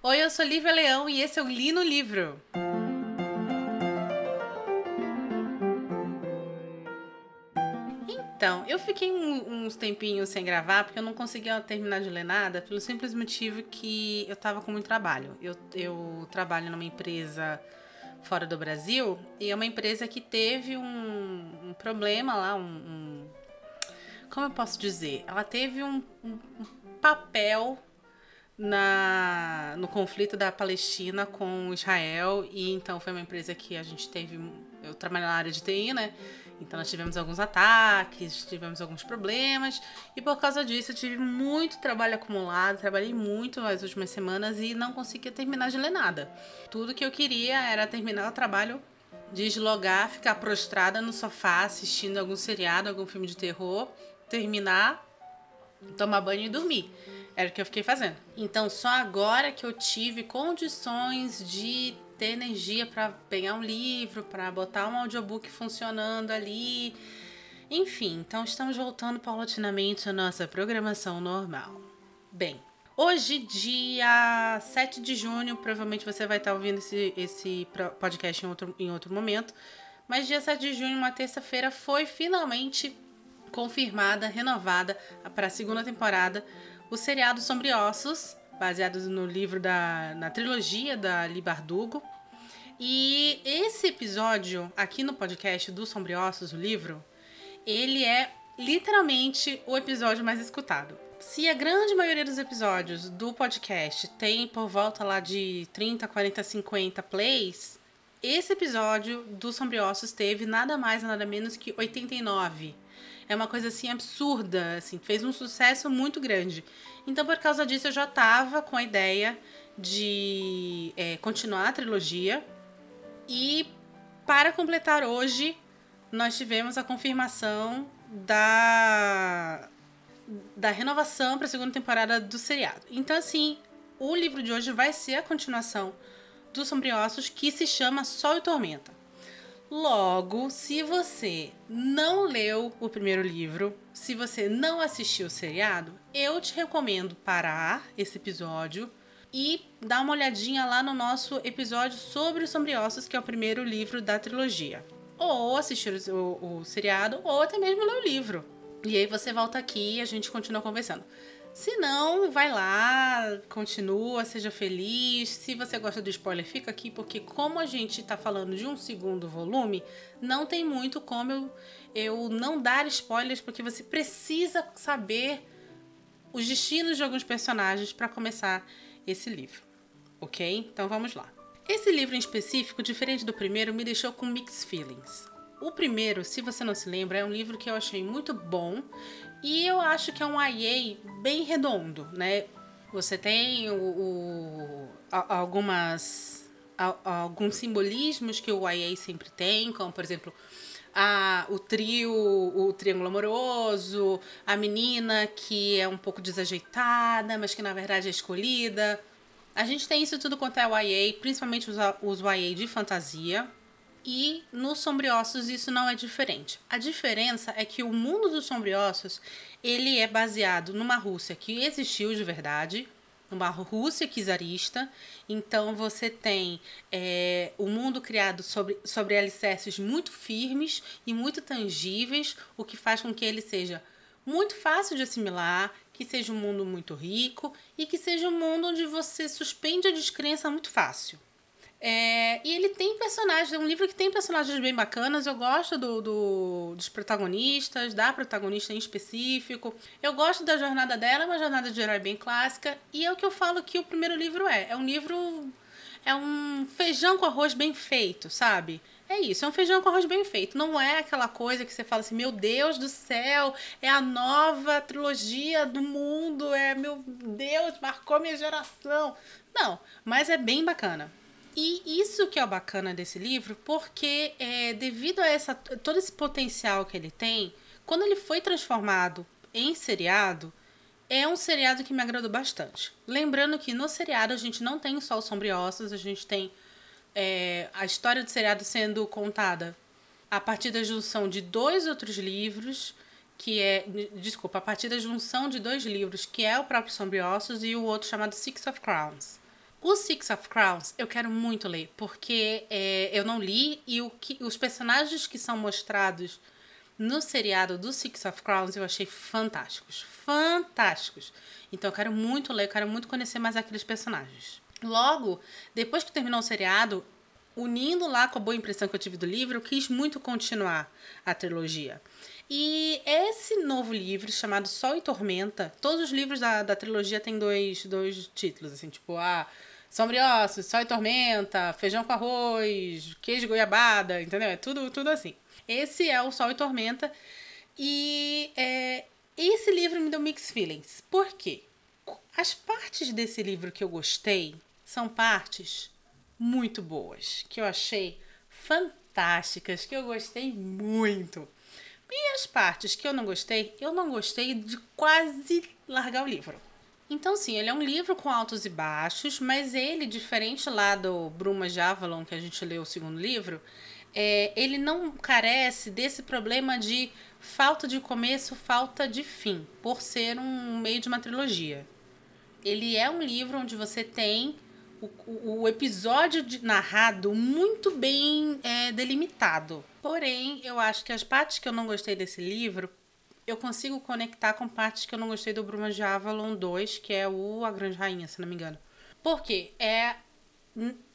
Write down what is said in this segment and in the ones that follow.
Oi, eu sou Lívia Leão e esse é o Li no Livro. Então, eu fiquei um, uns tempinhos sem gravar porque eu não conseguia terminar de ler nada pelo simples motivo que eu tava com muito trabalho. Eu, eu trabalho numa empresa fora do Brasil e é uma empresa que teve um, um problema lá, um, um, Como eu posso dizer? Ela teve um, um papel na, no conflito da Palestina com Israel e então foi uma empresa que a gente teve eu trabalho na área de TI, né? Então nós tivemos alguns ataques, tivemos alguns problemas e por causa disso eu tive muito trabalho acumulado, trabalhei muito as últimas semanas e não conseguia terminar de ler nada. Tudo que eu queria era terminar o trabalho, deslogar, ficar prostrada no sofá assistindo algum seriado, algum filme de terror, terminar, tomar banho e dormir. Era o que eu fiquei fazendo. Então, só agora que eu tive condições de ter energia para pegar um livro, para botar um audiobook funcionando ali. Enfim, então estamos voltando paulatinamente à nossa programação normal. Bem, hoje, dia 7 de junho, provavelmente você vai estar ouvindo esse, esse podcast em outro, em outro momento, mas dia 7 de junho, uma terça-feira, foi finalmente confirmada, renovada para a segunda temporada o seriado Sombriossos, baseado no livro da na trilogia da Li Bardugo. E esse episódio aqui no podcast do Sombriossos, o livro, ele é literalmente o episódio mais escutado. Se a grande maioria dos episódios do podcast tem por volta lá de 30, 40, 50 plays, esse episódio do Sombriossos teve nada mais nada menos que 89 é uma coisa assim absurda, assim, fez um sucesso muito grande. Então, por causa disso, eu já tava com a ideia de é, continuar a trilogia. E para completar hoje, nós tivemos a confirmação da da renovação para a segunda temporada do seriado. Então, assim, o livro de hoje vai ser a continuação dos Sombriossos, que se chama Sol e Tormenta. Logo, se você não leu o primeiro livro, se você não assistiu o seriado, eu te recomendo parar esse episódio e dar uma olhadinha lá no nosso episódio sobre os Sombriossos, que é o primeiro livro da trilogia. Ou assistir o, o seriado, ou até mesmo ler o livro. E aí você volta aqui e a gente continua conversando. Se não, vai lá, continua, seja feliz. Se você gosta do spoiler, fica aqui, porque como a gente está falando de um segundo volume, não tem muito como eu, eu não dar spoilers, porque você precisa saber os destinos de alguns personagens para começar esse livro. Ok? Então vamos lá. Esse livro em específico, diferente do primeiro, me deixou com mixed feelings. O primeiro, se você não se lembra, é um livro que eu achei muito bom e eu acho que é um IA bem redondo, né? Você tem o, o algumas alguns simbolismos que o IA sempre tem, como por exemplo a, o trio, o triângulo amoroso, a menina que é um pouco desajeitada, mas que na verdade é escolhida. A gente tem isso tudo quanto é YA, principalmente os, os YA de fantasia, e nos sombriossos isso não é diferente. A diferença é que o mundo dos sombriossos ele é baseado numa Rússia que existiu de verdade, numa Rússia czarista. Então você tem é, o mundo criado sobre, sobre alicerces muito firmes e muito tangíveis, o que faz com que ele seja muito fácil de assimilar, que seja um mundo muito rico e que seja um mundo onde você suspende a descrença muito fácil. É, e ele tem personagens, é um livro que tem personagens bem bacanas. Eu gosto do, do, dos protagonistas, da protagonista em específico. Eu gosto da jornada dela, é uma jornada de herói bem clássica. E é o que eu falo que o primeiro livro é. É um livro. É um feijão com arroz bem feito, sabe? É isso, é um feijão com arroz bem feito. Não é aquela coisa que você fala assim, meu Deus do céu, é a nova trilogia do mundo, é meu Deus, marcou minha geração. Não, mas é bem bacana. E isso que é o bacana desse livro, porque é, devido a essa, todo esse potencial que ele tem, quando ele foi transformado em seriado, é um seriado que me agradou bastante. Lembrando que no seriado a gente não tem só os sombriossos, a gente tem é, a história do seriado sendo contada a partir da junção de dois outros livros, que é. Desculpa, a partir da junção de dois livros, que é o próprio Sombriossos e o outro chamado Six of Crowns. O Six of Crowns eu quero muito ler, porque é, eu não li e o que, os personagens que são mostrados no seriado do Six of Crowns eu achei fantásticos. Fantásticos. Então eu quero muito ler, eu quero muito conhecer mais aqueles personagens. Logo, depois que terminou o seriado, unindo lá com a boa impressão que eu tive do livro, eu quis muito continuar a trilogia. E esse novo livro, chamado Sol e Tormenta, todos os livros da, da trilogia têm dois, dois títulos, assim, tipo, ah, Sombriossos, Sol e Tormenta, Feijão com Arroz, Queijo Goiabada, entendeu? É tudo, tudo assim. Esse é o Sol e Tormenta. E é, esse livro me deu mixed feelings. Por quê? As partes desse livro que eu gostei são partes muito boas, que eu achei fantásticas, que eu gostei muito. E as partes que eu não gostei, eu não gostei de quase largar o livro. Então, sim, ele é um livro com altos e baixos, mas ele, diferente lá do Brumas de Avalon, que a gente leu o segundo livro, é, ele não carece desse problema de falta de começo, falta de fim, por ser um meio de uma trilogia. Ele é um livro onde você tem o, o episódio de, narrado muito bem é, delimitado. Porém, eu acho que as partes que eu não gostei desse livro, eu consigo conectar com partes que eu não gostei do Bruma de Avalon 2, que é o A Grande Rainha, se não me engano. Porque é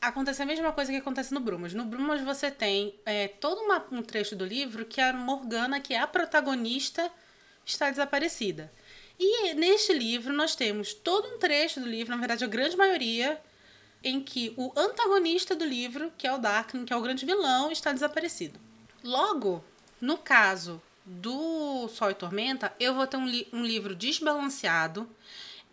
acontece a mesma coisa que acontece no Brumas. No Brumas você tem é, todo uma, um trecho do livro que a Morgana, que é a protagonista, está desaparecida. E neste livro nós temos todo um trecho do livro, na verdade a grande maioria, em que o antagonista do livro, que é o Darkling, que é o grande vilão, está desaparecido. Logo, no caso do Sol e Tormenta, eu vou ter um, li um livro desbalanceado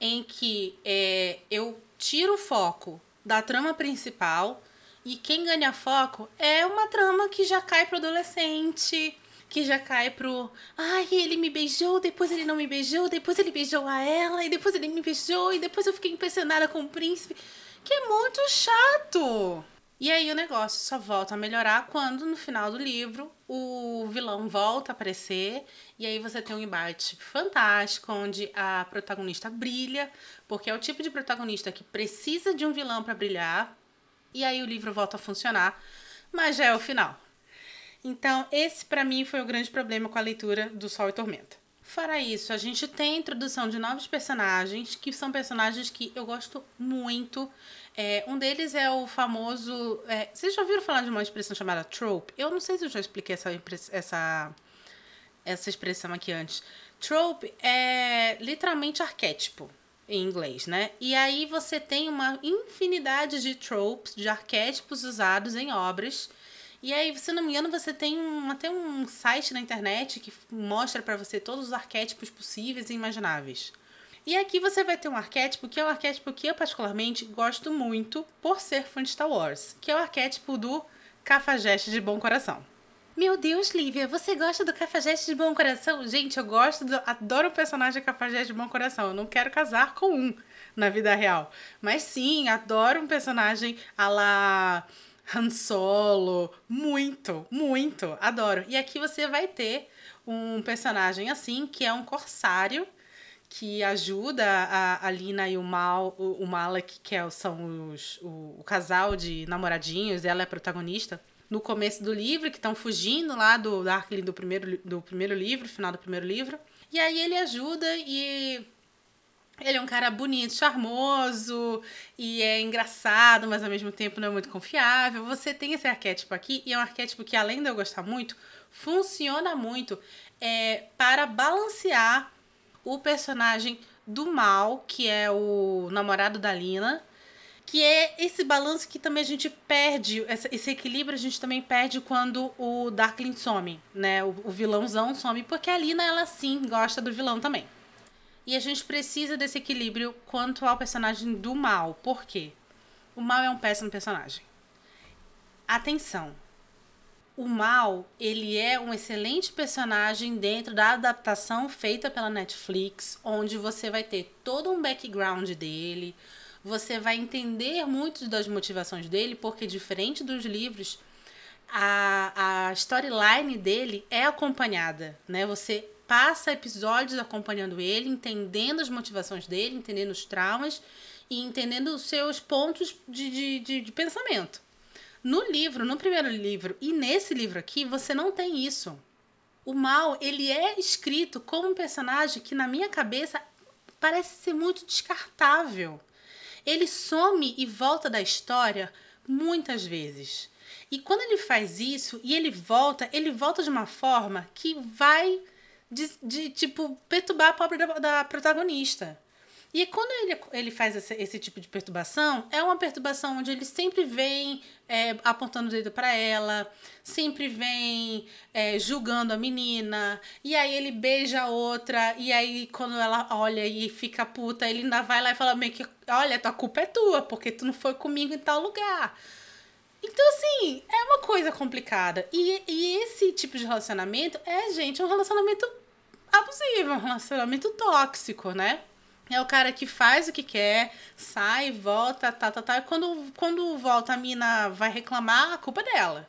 em que é, eu tiro o foco da trama principal e quem ganha foco é uma trama que já cai pro adolescente, que já cai pro. Ai, ele me beijou, depois ele não me beijou, depois ele beijou a ela, e depois ele me beijou, e depois eu fiquei impressionada com o príncipe. Que é muito chato. E aí o negócio só volta a melhorar quando no final do livro o vilão volta a aparecer e aí você tem um embate fantástico onde a protagonista brilha, porque é o tipo de protagonista que precisa de um vilão para brilhar. E aí o livro volta a funcionar, mas já é o final. Então, esse para mim foi o grande problema com a leitura do Sol e Tormenta. Fora isso, a gente tem a introdução de novos personagens, que são personagens que eu gosto muito. É, um deles é o famoso. É, vocês já ouviram falar de uma expressão chamada trope? Eu não sei se eu já expliquei essa, essa, essa expressão aqui antes. Trope é literalmente arquétipo em inglês, né? E aí você tem uma infinidade de tropes, de arquétipos usados em obras. E aí, se não me engano, você tem um, até um site na internet que mostra para você todos os arquétipos possíveis e imagináveis. E aqui você vai ter um arquétipo que é um arquétipo que eu particularmente gosto muito por ser fã de Star Wars, que é o arquétipo do cafajeste de bom coração. Meu Deus, Lívia, você gosta do cafajeste de bom coração? Gente, eu gosto, do, adoro o personagem cafajeste de bom coração. Eu não quero casar com um na vida real. Mas sim, adoro um personagem a la Han Solo. Muito, muito. Adoro. E aqui você vai ter um personagem assim, que é um corsário que ajuda a, a Lina e o Mal, o, o Malek, que é, são os, o, o casal de namoradinhos, ela é protagonista, no começo do livro, que estão fugindo lá do Darkling do primeiro, do primeiro livro, final do primeiro livro. E aí ele ajuda e ele é um cara bonito, charmoso e é engraçado, mas ao mesmo tempo não é muito confiável. Você tem esse arquétipo aqui e é um arquétipo que, além de eu gostar muito, funciona muito é, para balancear o personagem do mal, que é o namorado da Lina, que é esse balanço que também a gente perde, esse equilíbrio a gente também perde quando o Darkling some, né? O, o vilãozão some, porque a Lina, ela sim gosta do vilão também. E a gente precisa desse equilíbrio quanto ao personagem do mal. Por quê? O mal é um péssimo personagem. Atenção, o Mal, ele é um excelente personagem dentro da adaptação feita pela Netflix, onde você vai ter todo um background dele, você vai entender muito das motivações dele, porque diferente dos livros, a, a storyline dele é acompanhada, né? Você passa episódios acompanhando ele, entendendo as motivações dele, entendendo os traumas e entendendo os seus pontos de, de, de, de pensamento. No livro, no primeiro livro e nesse livro aqui, você não tem isso. O mal, ele é escrito como um personagem que na minha cabeça parece ser muito descartável. Ele some e volta da história muitas vezes. E quando ele faz isso e ele volta, ele volta de uma forma que vai de, de tipo perturbar a pobre da, da protagonista. E quando ele, ele faz esse, esse, tipo de perturbação, é uma perturbação onde ele sempre vem é, apontando o dedo para ela, sempre vem é, julgando a menina, e aí ele beija a outra, e aí quando ela olha e fica puta, ele ainda vai lá e fala meio que: Olha, tua culpa é tua, porque tu não foi comigo em tal lugar. Então, assim, é uma coisa complicada. E, e esse tipo de relacionamento é, gente, um relacionamento abusivo, um relacionamento tóxico, né? É o cara que faz o que quer, sai, volta, tá, tá, tá. E quando, quando volta, a mina vai reclamar, a culpa é dela.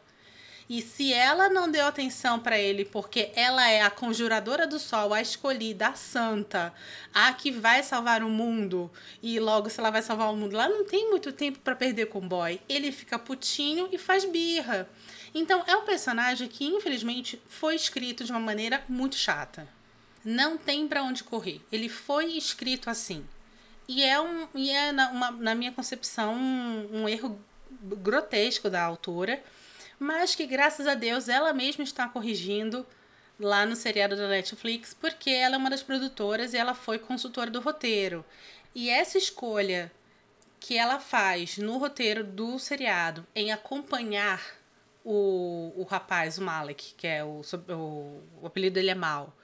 E se ela não deu atenção para ele, porque ela é a conjuradora do sol, a escolhida, a santa, a que vai salvar o mundo, e logo se ela vai salvar o mundo, ela não tem muito tempo para perder com o boy. Ele fica putinho e faz birra. Então é um personagem que, infelizmente, foi escrito de uma maneira muito chata não tem para onde correr. Ele foi escrito assim. E é, um, e é na, uma, na minha concepção, um, um erro grotesco da autora, mas que graças a Deus ela mesma está corrigindo lá no seriado da Netflix, porque ela é uma das produtoras e ela foi consultora do roteiro. E essa escolha que ela faz no roteiro do seriado em acompanhar o, o rapaz, o Malek, que é o, o, o apelido dele é Mal,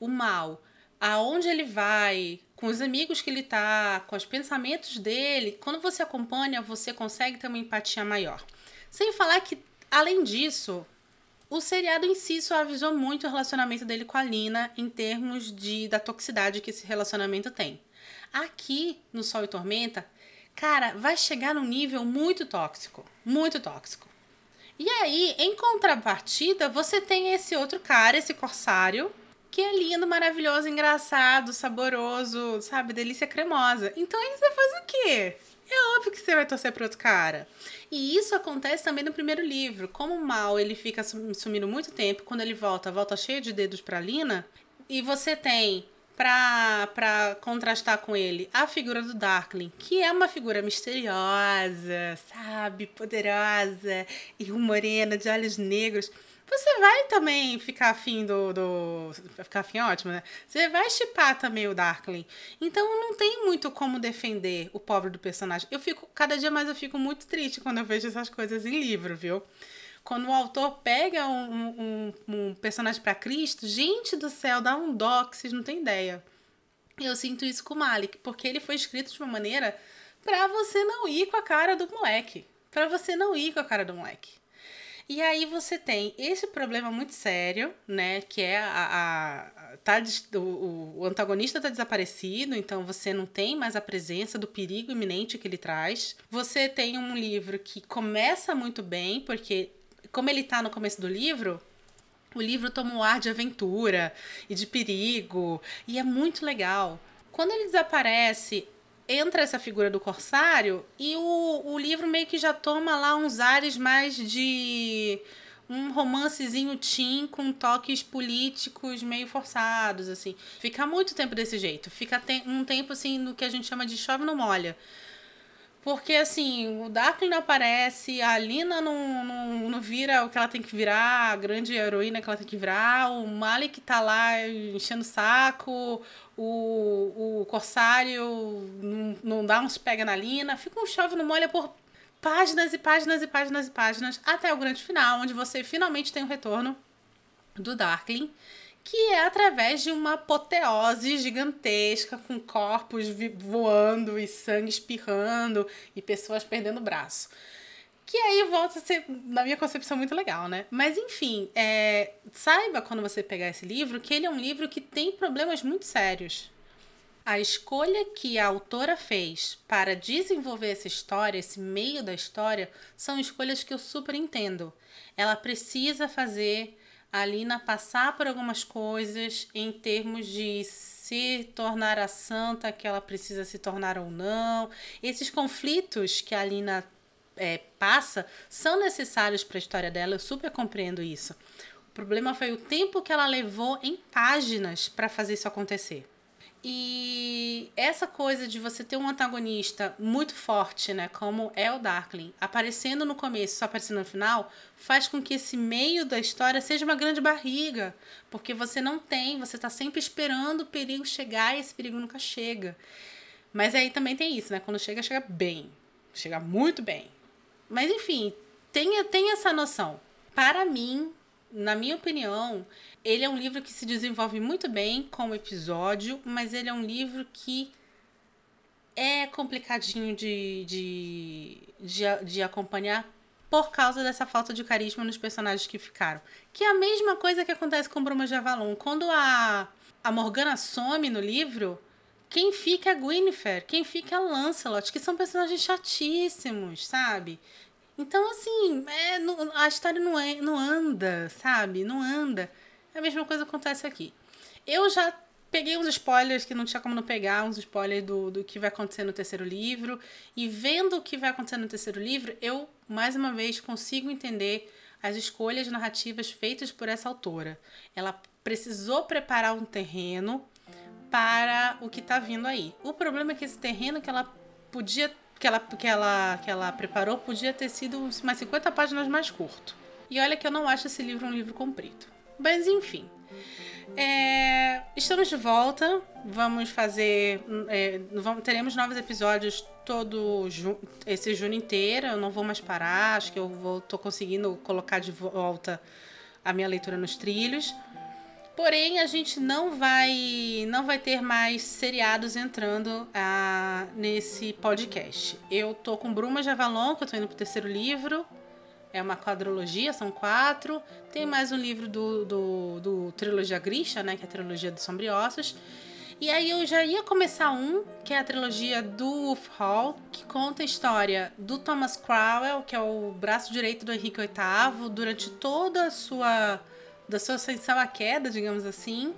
o mal, aonde ele vai, com os amigos que ele tá, com os pensamentos dele, quando você acompanha, você consegue ter uma empatia maior. Sem falar que, além disso, o seriado em si suavizou muito o relacionamento dele com a Lina em termos de da toxicidade que esse relacionamento tem. Aqui no Sol e Tormenta, cara, vai chegar num nível muito tóxico, muito tóxico. E aí, em contrapartida, você tem esse outro cara, esse corsário, que é lindo, maravilhoso, engraçado, saboroso, sabe? Delícia cremosa. Então aí você faz o quê? É óbvio que você vai torcer para outro cara. E isso acontece também no primeiro livro. Como o mal ele fica sumindo muito tempo, quando ele volta, volta cheio de dedos para Lina, e você tem pra contrastar com ele a figura do Darkling, que é uma figura misteriosa, sabe? Poderosa e morena de olhos negros você vai também ficar afim do. do ficar afim ótimo, né? Você vai chipar também o Darkling. Então não tem muito como defender o pobre do personagem. Eu fico. Cada dia mais eu fico muito triste quando eu vejo essas coisas em livro, viu? Quando o autor pega um, um, um personagem para Cristo, gente do céu, dá um dó que vocês não têm ideia. Eu sinto isso com o Malik, porque ele foi escrito de uma maneira para você não ir com a cara do moleque. para você não ir com a cara do moleque. E aí você tem esse problema muito sério, né? Que é a. a tá, o, o antagonista tá desaparecido, então você não tem mais a presença do perigo iminente que ele traz. Você tem um livro que começa muito bem, porque, como ele tá no começo do livro, o livro toma um ar de aventura e de perigo, e é muito legal. Quando ele desaparece, entra essa figura do corsário e o, o livro meio que já toma lá uns ares mais de um romancezinho teen com toques políticos meio forçados, assim. Fica muito tempo desse jeito. Fica um tempo, assim, no que a gente chama de chove no molha. Porque, assim, o Darkling não aparece, a Lina não, não, não vira o que ela tem que virar, a grande heroína que ela tem que virar, o Malik tá lá enchendo o saco, o, o Corsário não, não dá uns pega na Lina, fica um chove no molha por páginas e páginas e páginas e páginas, até o grande final, onde você finalmente tem o retorno do Darkling que é através de uma apoteose gigantesca, com corpos voando e sangue espirrando e pessoas perdendo o braço. Que aí volta a ser, na minha concepção, muito legal, né? Mas enfim, é, saiba quando você pegar esse livro que ele é um livro que tem problemas muito sérios. A escolha que a autora fez para desenvolver essa história, esse meio da história, são escolhas que eu super entendo. Ela precisa fazer a Lina passar por algumas coisas em termos de se tornar a santa que ela precisa se tornar ou não. Esses conflitos que a Lina é, passa são necessários para a história dela, eu super compreendo isso. O problema foi o tempo que ela levou em páginas para fazer isso acontecer. E essa coisa de você ter um antagonista muito forte, né, como é o Darkling, aparecendo no começo, só aparecendo no final, faz com que esse meio da história seja uma grande barriga, porque você não tem, você está sempre esperando o perigo chegar e esse perigo nunca chega. Mas aí também tem isso, né? Quando chega, chega bem. Chega muito bem. Mas enfim, tenha, tenha essa noção. Para mim, na minha opinião, ele é um livro que se desenvolve muito bem como episódio, mas ele é um livro que é complicadinho de, de, de, de acompanhar por causa dessa falta de carisma nos personagens que ficaram. Que é a mesma coisa que acontece com Bruma de Avalon. Quando a, a Morgana some no livro, quem fica é Gwynfer, quem fica é Lancelot, que são personagens chatíssimos, sabe? Então, assim, é, a história não, é, não anda, sabe? Não anda. A mesma coisa acontece aqui. Eu já peguei uns spoilers que não tinha como não pegar, uns spoilers do, do que vai acontecer no terceiro livro. E vendo o que vai acontecer no terceiro livro, eu, mais uma vez, consigo entender as escolhas narrativas feitas por essa autora. Ela precisou preparar um terreno para o que está vindo aí. O problema é que esse terreno que ela podia que ela, que ela, que ela preparou podia ter sido umas 50 páginas mais curto. E olha que eu não acho esse livro um livro comprido. Mas enfim. É, estamos de volta. Vamos fazer. É, vamos, teremos novos episódios todo ju esse junho inteiro. Eu não vou mais parar. Acho que eu vou, tô conseguindo colocar de volta a minha leitura nos trilhos. Porém, a gente não vai não vai ter mais seriados entrando ah, nesse podcast. Eu tô com Bruma de Avalon, que eu tô indo pro terceiro livro. É uma quadrologia, são quatro. Tem mais um livro do, do, do Trilogia Grisha, né? Que é a trilogia dos Sombriossos. E aí eu já ia começar um, que é a trilogia do Wolf Hall, que conta a história do Thomas Crowell, que é o braço direito do Henrique VIII, durante toda a sua da sua ascensão à queda, digamos assim.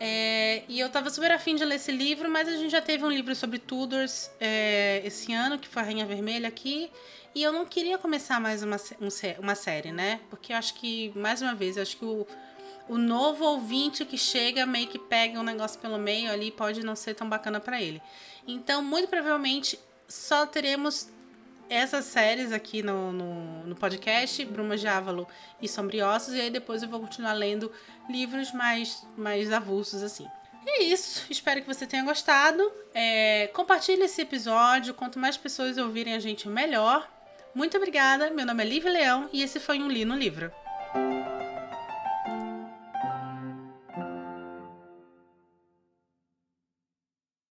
É, e eu tava super afim de ler esse livro, mas a gente já teve um livro sobre Tudors é, esse ano, que foi a Rainha Vermelha aqui. E eu não queria começar mais uma, um, uma série, né? Porque eu acho que, mais uma vez, eu acho que o, o novo ouvinte que chega meio que pega um negócio pelo meio ali pode não ser tão bacana para ele. Então, muito provavelmente, só teremos essas séries aqui no, no, no podcast, Bruma de Ávalo e Sombriossos, e aí depois eu vou continuar lendo livros mais, mais avulsos, assim. É isso, espero que você tenha gostado. É, compartilhe esse episódio, quanto mais pessoas ouvirem a gente, melhor. Muito obrigada, meu nome é Lívia Leão e esse foi um Li no Livro.